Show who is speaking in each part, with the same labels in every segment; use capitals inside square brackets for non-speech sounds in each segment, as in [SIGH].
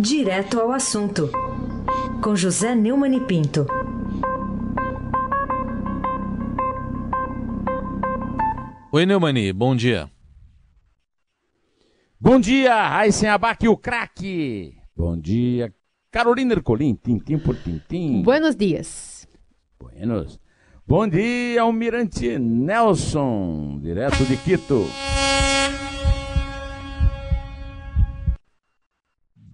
Speaker 1: Direto ao assunto, com José Neumann e Pinto.
Speaker 2: Oi, Neumani, bom dia.
Speaker 3: Bom dia, Raíssen Abac, o craque. Bom dia, Carolina Ercolim, tintim por tintim.
Speaker 4: Buenos dias.
Speaker 3: Buenos. Bom dia, Almirante Nelson, direto de Quito.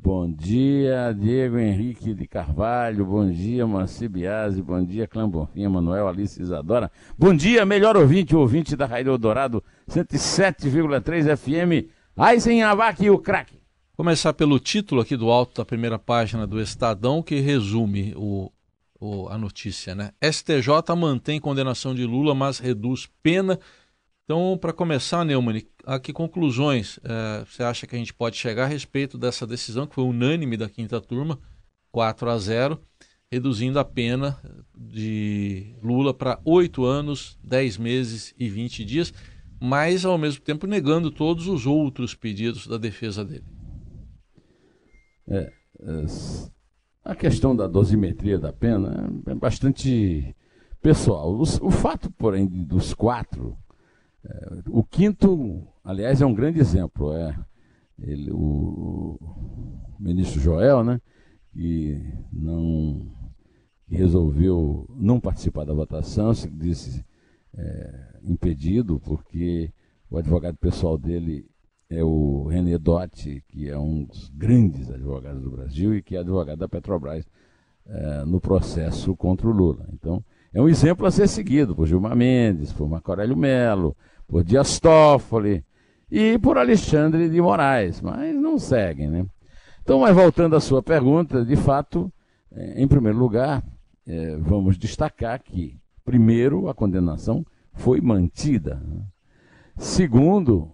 Speaker 3: Bom dia, Diego Henrique de Carvalho. Bom dia, Manci Biasi. Bom dia, Clã Bonfim, Manuel Alice Isadora. Bom dia, melhor ouvinte, ouvinte da Rádio Dourado 107,3 FM. Aizen Abac, o craque.
Speaker 2: Começar pelo título aqui do alto da primeira página do Estadão, que resume o, o, a notícia, né? STJ mantém condenação de Lula, mas reduz pena. Então, para começar, Neumann, a que conclusões é, você acha que a gente pode chegar a respeito dessa decisão, que foi unânime da quinta turma, 4 a 0, reduzindo a pena de Lula para 8 anos, 10 meses e 20 dias, mas ao mesmo tempo negando todos os outros pedidos da defesa dele?
Speaker 3: É, é, a questão da dosimetria da pena é bastante pessoal. O, o fato, porém, dos quatro, o quinto, aliás, é um grande exemplo. É ele, o, ministro Joel, né, que não resolveu não participar da votação, se disse é, impedido, porque o advogado pessoal dele é o René Dotti, que é um dos grandes advogados do Brasil e que é advogado da Petrobras é, no processo contra o Lula. Então, é um exemplo a ser seguido por Gilmar Mendes, por Marco Aurélio Melo, por Dias Toffoli e por Alexandre de Moraes, mas não seguem, né? Então, mas voltando à sua pergunta, de fato, é, em primeiro lugar, é, vamos destacar que, primeiro, a condenação foi mantida. Né? Segundo,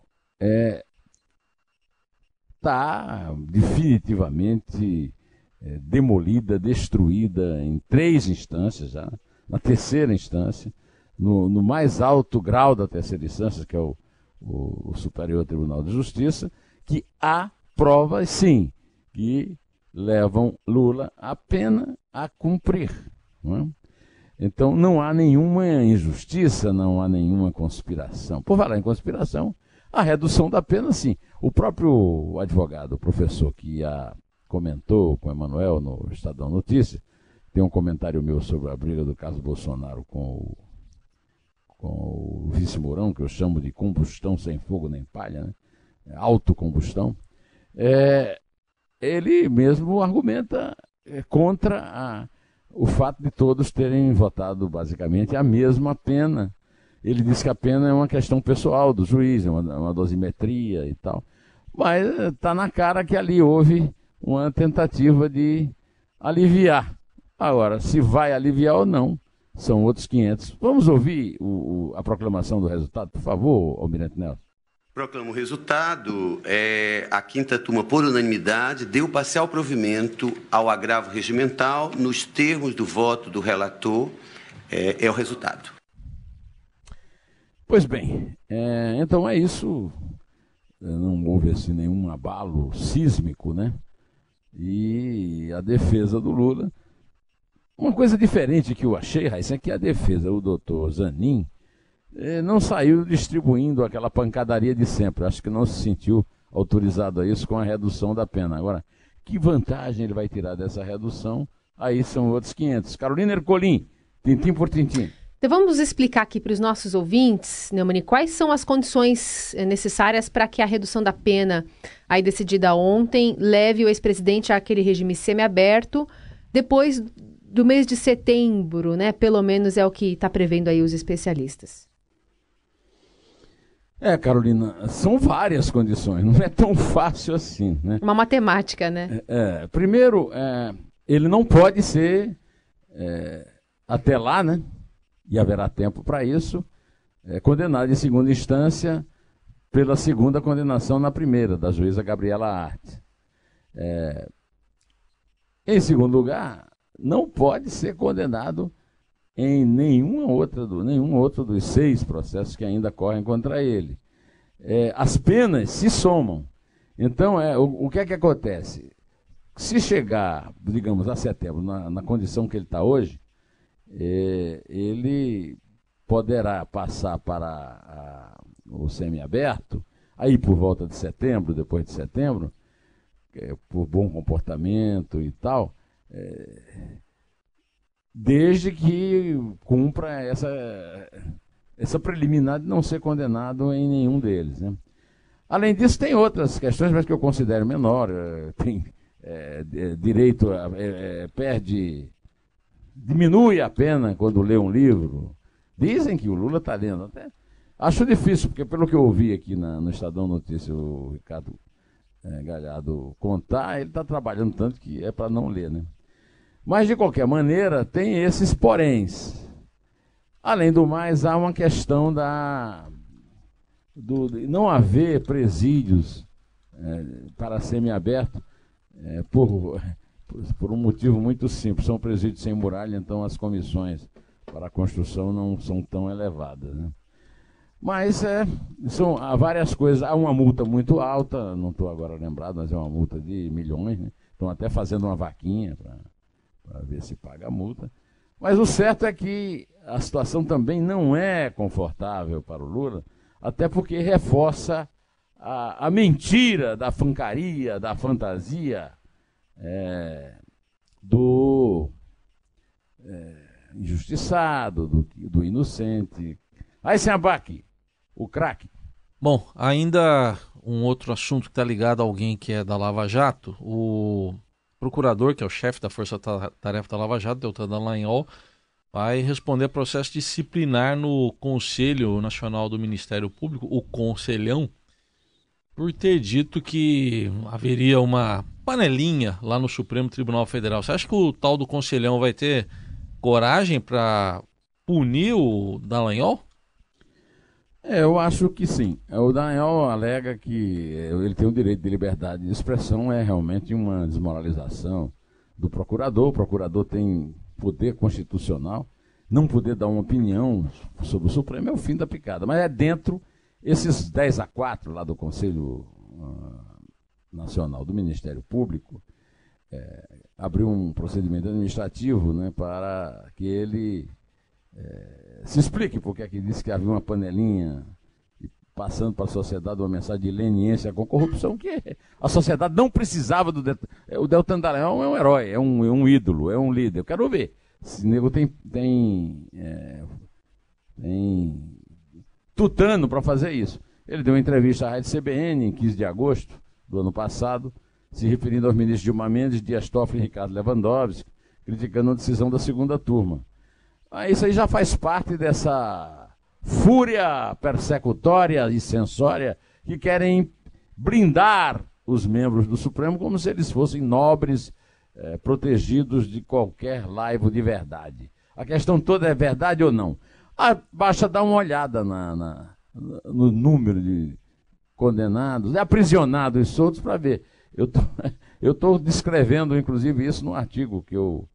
Speaker 3: está definitivamente é, demolida, destruída em três instâncias já. Na terceira instância, no, no mais alto grau da terceira instância, que é o, o, o, Superior Tribunal de Justiça, que há provas, sim, que levam Lula a pena a cumprir. Não é? Então não há nenhuma injustiça, não há nenhuma conspiração. Por falar em conspiração, a redução da pena, sim. O próprio advogado, o professor que a comentou com o Emanuel no Estadão Notícias, tem um comentário meu sobre a briga do caso Bolsonaro com o, com o vice Mourão, que eu chamo de combustão sem fogo nem palha, né? autocombustão. É, ele mesmo argumenta é, contra a, o fato de todos terem votado basicamente a mesma pena ele disse que a pena é uma questão pessoal do juiz, é uma, uma dosimetria e tal. Mas está na cara que ali houve uma tentativa de aliviar. Agora, se vai aliviar ou não, são outros 500. Vamos ouvir o, o, a proclamação do resultado, por favor, Almirante Nelson.
Speaker 5: Proclamo o resultado. É, a quinta turma, por unanimidade, deu parcial provimento ao agravo regimental nos termos do voto do relator. É, é o resultado.
Speaker 3: Pois bem, é, então é isso. Não houve assim nenhum abalo sísmico, né? E a defesa do Lula. Uma coisa diferente que eu achei, Raíssa, é que a defesa, o doutor Zanin, é, não saiu distribuindo aquela pancadaria de sempre. Acho que não se sentiu autorizado a isso com a redução da pena. Agora, que vantagem ele vai tirar dessa redução? Aí são outros 500. Carolina Ercolim, tintim por tintim.
Speaker 4: Então vamos explicar aqui para os nossos ouvintes, Neumani, quais são as condições eh, necessárias para que a redução da pena, aí decidida ontem, leve o ex-presidente àquele regime semiaberto, depois do mês de setembro, né? Pelo menos é o que está prevendo aí os especialistas.
Speaker 3: É, Carolina, são várias condições, [LAUGHS] não é tão fácil assim, né?
Speaker 4: Uma matemática, né?
Speaker 3: É, é, primeiro, é, ele não pode ser é, até lá, né? e haverá tempo para isso, é condenado em segunda instância pela segunda condenação na primeira, da juíza Gabriela Arte. É, em segundo lugar, não pode ser condenado em nenhuma outra do, nenhum outro dos seis processos que ainda correm contra ele. É, as penas se somam. Então, é, o, o que é que acontece? se chegar, digamos, a setembro, na, na condição que ele está hoje, é, ele poderá passar para a, o semiaberto, aí por volta de setembro, depois de setembro, é, por bom comportamento e tal, desde que cumpra essa, essa preliminar de não ser condenado em nenhum deles. Né? Além disso, tem outras questões, mas que eu considero menor. É, tem é, direito, a, é, perde, diminui a pena quando lê um livro. Dizem que o Lula está lendo. Até, acho difícil, porque pelo que eu ouvi aqui na, no Estadão Notícia, o Ricardo é, Galhardo contar, ele está trabalhando tanto que é para não ler, né? Mas, de qualquer maneira, tem esses poréns. Além do mais, há uma questão da do, não haver presídios é, para semiaberto é, por, por um motivo muito simples. São presídios sem muralha, então as comissões para a construção não são tão elevadas. Né? Mas é, são há várias coisas. Há uma multa muito alta, não estou agora lembrado, mas é uma multa de milhões. Né? Estão até fazendo uma vaquinha para ver se paga a multa. Mas o certo é que a situação também não é confortável para o Lula, até porque reforça a, a mentira da fancaria, da fantasia, é, do é, injustiçado, do, do inocente. Aí, sem abaque, o craque.
Speaker 2: Bom, ainda um outro assunto que está ligado a alguém que é da Lava Jato, o procurador, que é o chefe da Força Tarefa da Lava Jato, Deltan Dallagnol, vai responder processo disciplinar no Conselho Nacional do Ministério Público, o Conselhão, por ter dito que haveria uma panelinha lá no Supremo Tribunal Federal. Você acha que o tal do Conselhão vai ter coragem para punir o Dallagnol?
Speaker 3: É, eu acho que sim. O Daniel alega que ele tem o direito de liberdade de expressão, é realmente uma desmoralização do procurador. O procurador tem poder constitucional, não poder dar uma opinião sobre o Supremo é o fim da picada. Mas é dentro, esses 10 a 4 lá do Conselho uh, Nacional do Ministério Público, é, abriu um procedimento administrativo né, para que ele é, se explique porque é que disse que havia uma panelinha passando para a sociedade uma mensagem de leniência com corrupção, que a sociedade não precisava do Deltan. O Deltan Dallagnol é um herói, é um, é um ídolo, é um líder. Eu quero ver. Esse nego tem, tem, é, tem tutano para fazer isso. Ele deu uma entrevista à Rádio CBN em 15 de agosto do ano passado, se referindo aos ministros Dilma Mendes, Dias Toffoli e Ricardo Lewandowski, criticando a decisão da segunda turma. Ah, isso aí já faz parte dessa fúria persecutória e censória que querem blindar os membros do Supremo como se eles fossem nobres, eh, protegidos de qualquer laivo de verdade. A questão toda é verdade ou não? Ah, basta dar uma olhada na, na, no número de condenados, aprisionados e soltos para ver. Eu tô, [LAUGHS] estou descrevendo, inclusive, isso no artigo que eu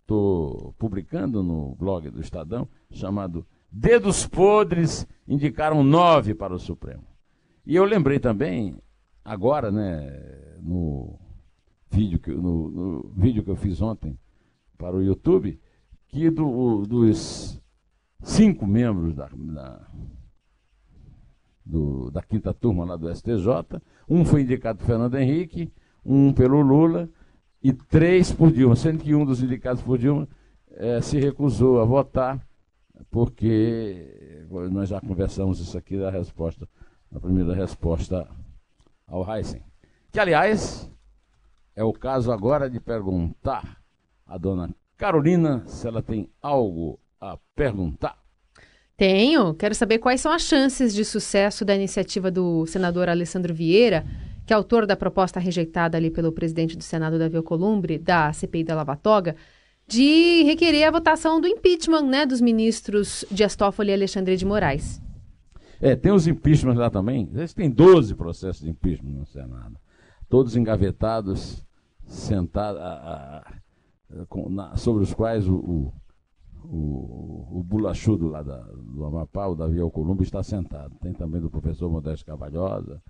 Speaker 3: estou publicando no blog do Estadão, chamado Dedos Podres indicaram nove para o Supremo. E eu lembrei também, agora, né, no vídeo que, no, no vídeo que eu fiz ontem para o YouTube, que do, dos cinco membros da, da, do, da quinta turma lá do STJ, um foi indicado por Fernando Henrique, um pelo Lula e três por Dilma, sendo que um dos indicados por Dilma é, se recusou a votar, porque nós já conversamos isso aqui da resposta, a primeira resposta ao Heisen. Que, aliás, é o caso agora de perguntar à dona Carolina se ela tem algo a perguntar.
Speaker 4: Tenho. Quero saber quais são as chances de sucesso da iniciativa do senador Alessandro Vieira que é autor da proposta rejeitada ali pelo presidente do Senado, Davi Alcolumbre, da CPI da Lava Toga, de requerer a votação do impeachment né, dos ministros Dias Toffoli e Alexandre de Moraes.
Speaker 3: É, tem os impeachments lá também. Eles têm 12 processos de impeachment no Senado. Todos engavetados, sentados, sobre os quais o, o, o, o bolachudo lá da, do Amapá, o Davi Alcolumbre, está sentado. Tem também do professor Modesto Cavalhosa.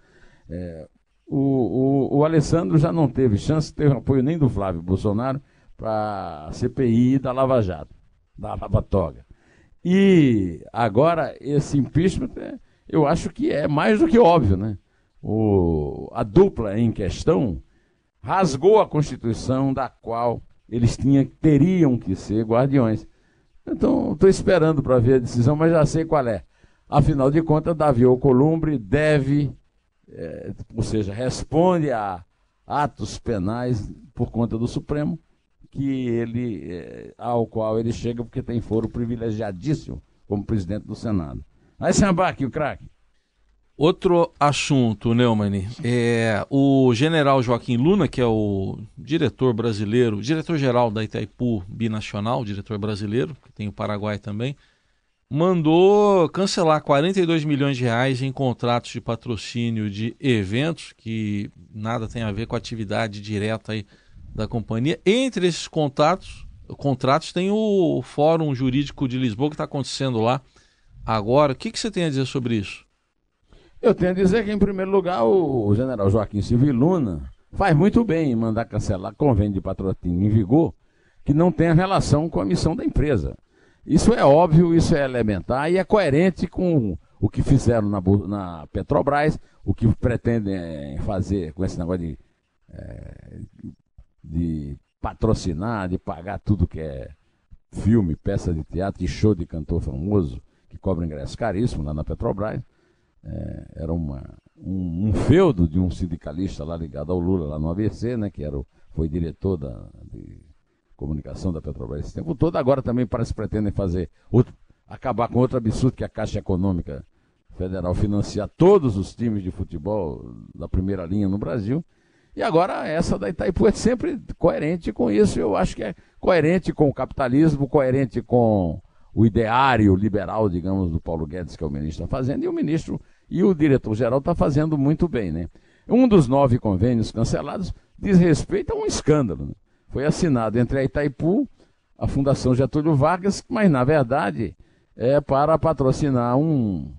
Speaker 3: É, o, o, o Alessandro já não teve chance ter apoio nem do Flávio Bolsonaro para a CPI da Lava Jato, da Lava Toga. E agora esse impeachment, é, eu acho que é mais do que óbvio, né? O, a dupla em questão rasgou a Constituição da qual eles tinham, teriam que ser guardiões. Então, estou esperando para ver a decisão, mas já sei qual é. Afinal de contas, Davi Alcolumbre deve, é, ou seja, responde a atos penais por conta do Supremo, que ele, é, ao qual ele chega porque tem foro privilegiadíssimo como presidente do Senado. Aí, Sambaque, o craque.
Speaker 2: Outro assunto, Neumann, é o general Joaquim Luna, que é o diretor brasileiro, diretor-geral da Itaipu Binacional, diretor brasileiro, que tem o Paraguai também, mandou cancelar 42 milhões de reais em contratos de patrocínio de eventos que nada tem a ver com a atividade direta aí da companhia. Entre esses contratos, contratos tem o Fórum Jurídico de Lisboa que está acontecendo lá agora. O que, que você tem a dizer sobre isso?
Speaker 3: Eu tenho a dizer que, em primeiro lugar, o general Joaquim Silva Luna faz muito bem em mandar cancelar convênio de patrocínio em vigor que não tem relação com a missão da empresa. Isso é óbvio, isso é elementar e é coerente com o que fizeram na, na Petrobras, o que pretendem eh, fazer com esse negócio de, é, de patrocinar, de pagar tudo que é filme, peça de teatro e show de cantor famoso, que cobra ingresso caríssimo lá na Petrobras é, era uma, um, um, feudo de um sindicalista lá ligado ao Lula, lá no ABC, né, que era o, foi diretor da, de comunicação da Petrobras esse tempo todo. Agora também parece que pretendem fazer outro, acabar com outro absurdo que a Caixa Econômica Federal financiar todos os times de futebol da primeira linha no Brasil. E agora essa da Itaipu é sempre coerente com isso. Eu acho que é coerente com o capitalismo, coerente com o ideário liberal, digamos, do Paulo Guedes, que é o ministro, está fazendo, e o ministro e o diretor-geral está fazendo muito bem. Né? Um dos nove convênios cancelados diz respeito a um escândalo. Né? Foi assinado entre a Itaipu, a Fundação Getúlio Vargas, mas na verdade é para patrocinar um,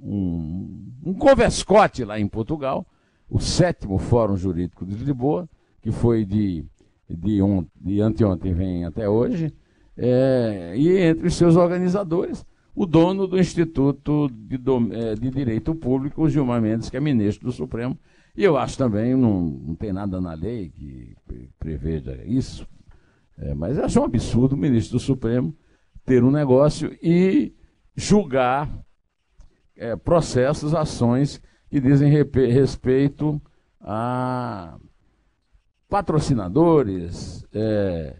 Speaker 3: um, um converscote lá em Portugal, o sétimo Fórum Jurídico de Lisboa, que foi de, de, on, de anteontem vem até hoje, é, e entre os seus organizadores o dono do Instituto de, é, de, Direito Público, Gilmar Mendes, que é ministro do Supremo. E eu acho também, não, não tem nada na lei que preveja isso, é, mas acho um absurdo o ministro do Supremo ter um negócio e julgar é, processos, ações que dizem respeito a patrocinadores, é,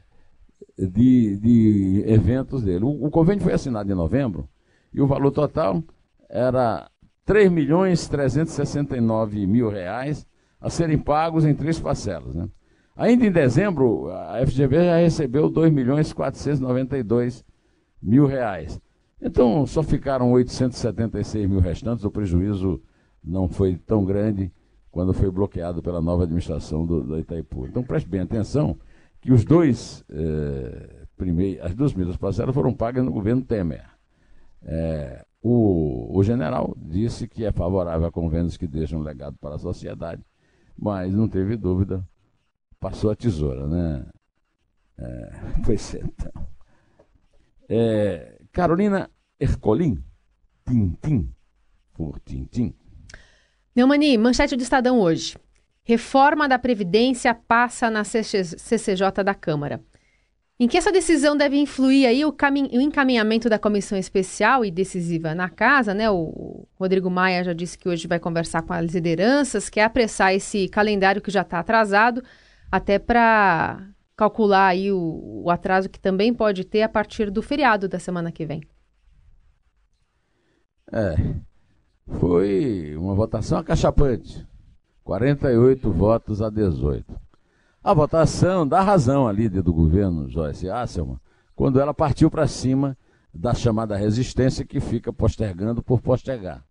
Speaker 3: de, de eventos dele. O, o, convênio foi assinado em novembro e o valor total era 3 milhões 369 mil reais a serem pagos em três parcelas. Né? Ainda em dezembro, a FGV já recebeu 2 milhões 492 mil reais. Então, só ficaram 876 mil restantes, o prejuízo não foi tão grande quando foi bloqueado pela nova administração do, Itaipu. Então, preste bem atenção, que os dois eh, primeiros, as duas primeiras parcelas foram pagas no governo Temer. É, o, o, general disse que é favorável a convênios que deixam um legado para a sociedade, mas não teve dúvida, passou a tesoura, né? É, [LAUGHS] pois é, então. É, Carolina Ercolim, Tintim, por Tintim.
Speaker 4: Neumani, manchete do Estadão hoje. Reforma da Previdência passa na CCJ da Câmara. Em que essa decisão deve influir aí o, o, encaminhamento da comissão especial e decisiva na casa, né? O Rodrigo Maia já disse que hoje vai conversar com as lideranças, quer apressar esse calendário que já está atrasado, até para calcular aí o, o atraso que também pode ter a partir do feriado da semana que vem.
Speaker 3: É, foi uma votação acachapante. 48 votos a 18. A votação dá razão à líder do governo, Joyce Asselman, quando ela partiu para cima da chamada resistência que fica postergando por postergar.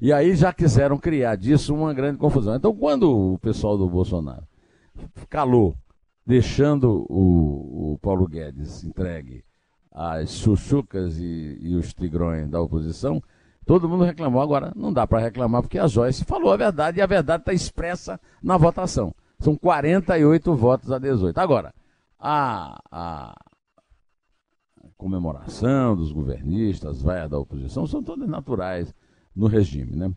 Speaker 3: E aí já quiseram criar disso uma grande confusão. Então, quando o pessoal do Bolsonaro calou, deixando o, o Paulo Guedes entregue às chuchucas e, e os tigrões da oposição, Todo mundo reclamou. Agora, não dá para reclamar porque a Joyce falou a verdade e a verdade está expressa na votação. São 48 votos a 18. Agora, a, a comemoração dos governistas, vai da oposição, são todas naturais no regime, né?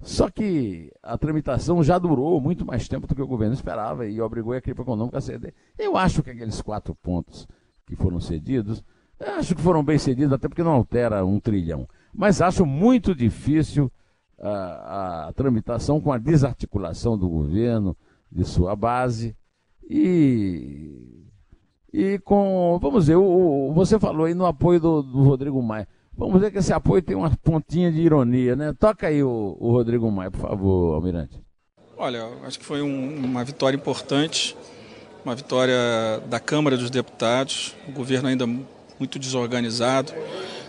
Speaker 3: Só que a tramitação já durou muito mais tempo do que o governo esperava e obrigou a equipe econômica a ceder. Eu acho que aqueles quatro pontos que foram cedidos, acho que foram bem cedidos, até porque não altera um trilhão. Mas acho muito difícil a, a tramitação com a desarticulação do governo, de sua base, e, e com, vamos dizer, o, o, você falou aí no apoio do, do Rodrigo Maia. Vamos ver que esse apoio tem uma pontinha de ironia, né? Toca aí o, o Rodrigo Maia, por favor, Almirante.
Speaker 6: Olha, acho que foi um, uma vitória importante, uma vitória da Câmara dos Deputados, o governo ainda muito desorganizado.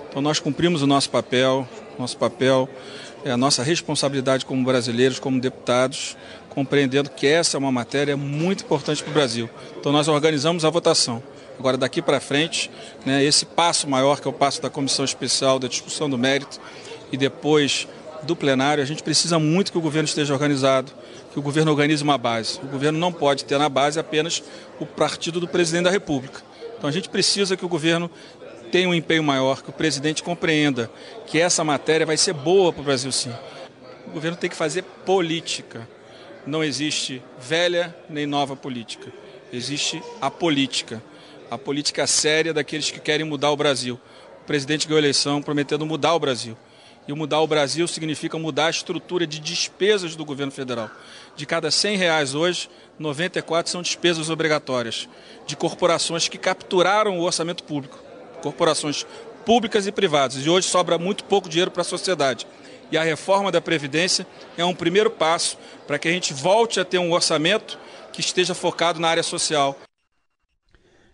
Speaker 6: Então nós cumprimos o nosso papel, nosso papel é a nossa responsabilidade como brasileiros, como deputados, compreendendo que essa é uma matéria muito importante para o Brasil. Então nós organizamos a votação. Agora, daqui para frente, né, esse passo maior, que é o passo da comissão especial, da discussão do mérito, e depois do plenário, a gente precisa muito que o governo esteja organizado, que o governo organize uma base. O governo não pode ter na base apenas o partido do presidente da República. Então a gente precisa que o governo tenha um empenho maior, que o presidente compreenda que essa matéria vai ser boa para o Brasil sim. O governo tem que fazer política. Não existe velha nem nova política. Existe a política a política séria daqueles que querem mudar o Brasil. O presidente ganhou a eleição prometendo mudar o Brasil. E mudar o Brasil significa mudar a estrutura de despesas do governo federal. De cada 100 reais hoje, 94 são despesas obrigatórias de corporações que capturaram o orçamento público. Corporações públicas e privadas. E hoje sobra muito pouco dinheiro para a sociedade. E a reforma da Previdência é um primeiro passo para que a gente volte a ter um orçamento que esteja focado na área social.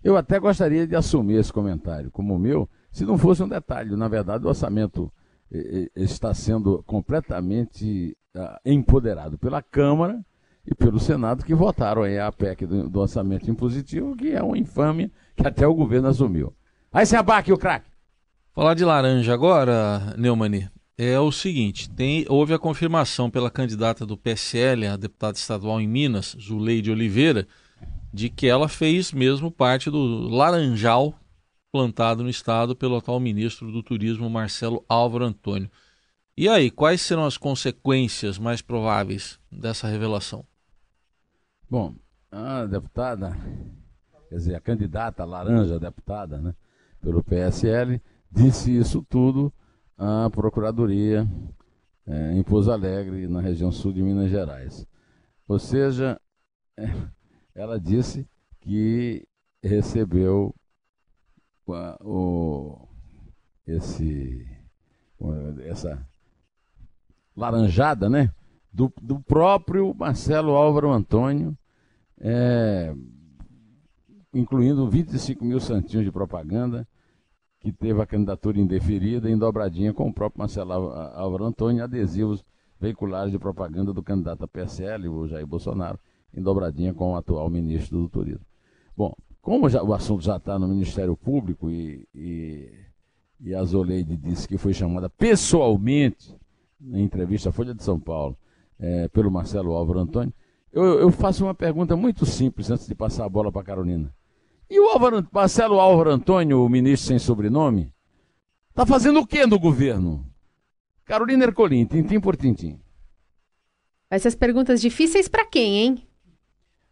Speaker 3: Eu até gostaria de assumir esse comentário como meu, se não fosse um detalhe. Na verdade, o orçamento eh, eh, está sendo completamente ah, empoderado pela Câmara e pelo Senado, que votaram a PEC do, do orçamento impositivo, que é uma infâmia que até o governo assumiu. Aí se abaque o craque.
Speaker 2: Falar de laranja agora, Neumani, é o seguinte: tem, houve a confirmação pela candidata do PSL, a deputada estadual em Minas, Zuleide Oliveira, de que ela fez mesmo parte do laranjal plantado no estado pelo atual ministro do Turismo, Marcelo Álvaro Antônio. E aí, quais serão as consequências mais prováveis dessa revelação?
Speaker 3: Bom, a deputada, quer dizer, a candidata laranja deputada, né, pelo PSL, disse isso tudo à Procuradoria é, em Pouso Alegre, na região sul de Minas Gerais. Ou seja, é, ela disse que recebeu o, esse, essa laranjada, né? Do, do próprio Marcelo Álvaro Antônio, é, incluindo 25 mil santinhos de propaganda, que teve a candidatura indeferida em dobradinha com o próprio Marcelo Álvaro Antônio, adesivos veiculares de propaganda do candidato a PSL, o Jair Bolsonaro, em dobradinha com o atual ministro do Turismo. Bom, como já, o assunto já está no Ministério Público e, e, e a Zoleide disse que foi chamada pessoalmente, em entrevista à Folha de São Paulo, é, pelo Marcelo Álvaro Antônio, eu, eu, faço uma pergunta muito simples antes de passar a bola para a Carolina. E o Álvaro, Marcelo Álvaro Antônio, o ministro sem sobrenome, está fazendo o que no governo? Carolina Ercolim, tintim por tintim.
Speaker 4: Essas perguntas difíceis para quem, hein?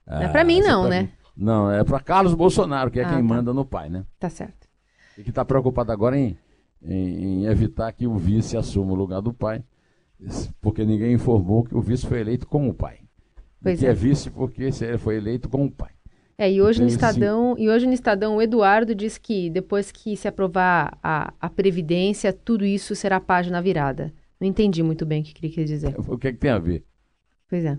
Speaker 4: Não é pra mim, ah, não, né?
Speaker 3: Não, é para Carlos Bolsonaro, que é ah, quem tá. manda no pai, né?
Speaker 4: Tá certo.
Speaker 3: E que está preocupado agora em, em, em, evitar que o vice assuma o lugar do pai, porque ninguém informou que o vice foi eleito com o pai. Pois que é. é vice porque ele foi eleito com o pai.
Speaker 4: É, e hoje, no Estadão, e hoje no Estadão o Eduardo diz que depois que se aprovar a, a Previdência, tudo isso será página virada. Não entendi muito bem o que queria dizer.
Speaker 3: O que, é que tem a ver?
Speaker 4: Pois é.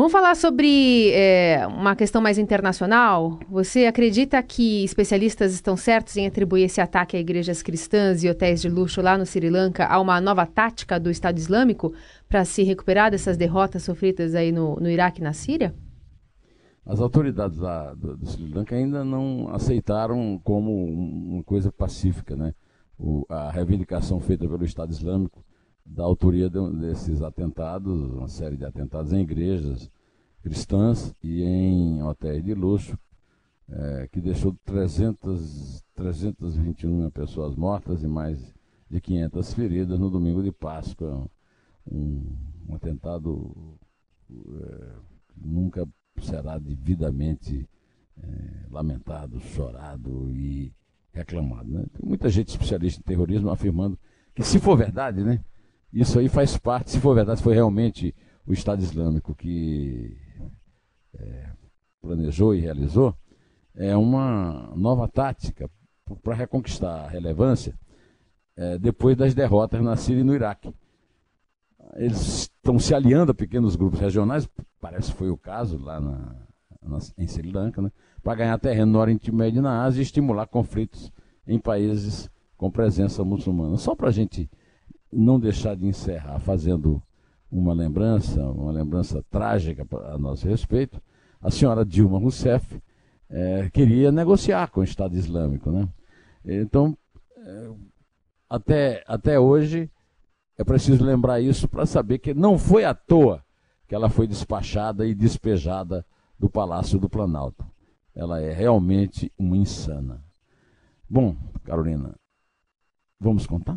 Speaker 4: Vamos falar sobre é, uma questão mais internacional. Você acredita que especialistas estão certos em atribuir esse ataque a igrejas cristãs e hotéis de luxo lá no Sri Lanka a uma nova tática do Estado Islâmico para se recuperar dessas derrotas sofridas aí no, no Iraque e na Síria?
Speaker 3: As autoridades do, do Sri Lanka ainda não aceitaram como uma coisa pacífica, né? o, a reivindicação feita pelo Estado Islâmico da autoria de, desses atentados, uma série de atentados em igrejas cristãs e em hotéis de luxo, é, que deixou 300, 321 pessoas mortas e mais de 500 feridas no domingo de Páscoa. Um, um atentado é, nunca será devidamente é, lamentado, chorado e reclamado. Né? Tem muita gente especialista em terrorismo afirmando que, se for verdade, né, isso aí faz parte, se for verdade, foi realmente o Estado Islâmico que é, planejou e realizou, é uma nova tática para reconquistar a relevância é, depois das derrotas na Síria e no Iraque. Eles estão se aliando a pequenos grupos regionais, parece que foi o caso lá na, na, em Sri Lanka, né, para ganhar terreno no Oriente Médio e na Ásia e estimular conflitos em países com presença muçulmana. Só para a gente não deixar de encerrar fazendo uma lembrança, uma lembrança trágica a nosso respeito, a senhora Dilma Rousseff é, queria negociar com o Estado Islâmico. Né? Então, é, até, até hoje, é preciso lembrar isso para saber que não foi à toa que ela foi despachada e despejada do Palácio do Planalto. Ela é realmente uma insana. Bom, Carolina, vamos contar?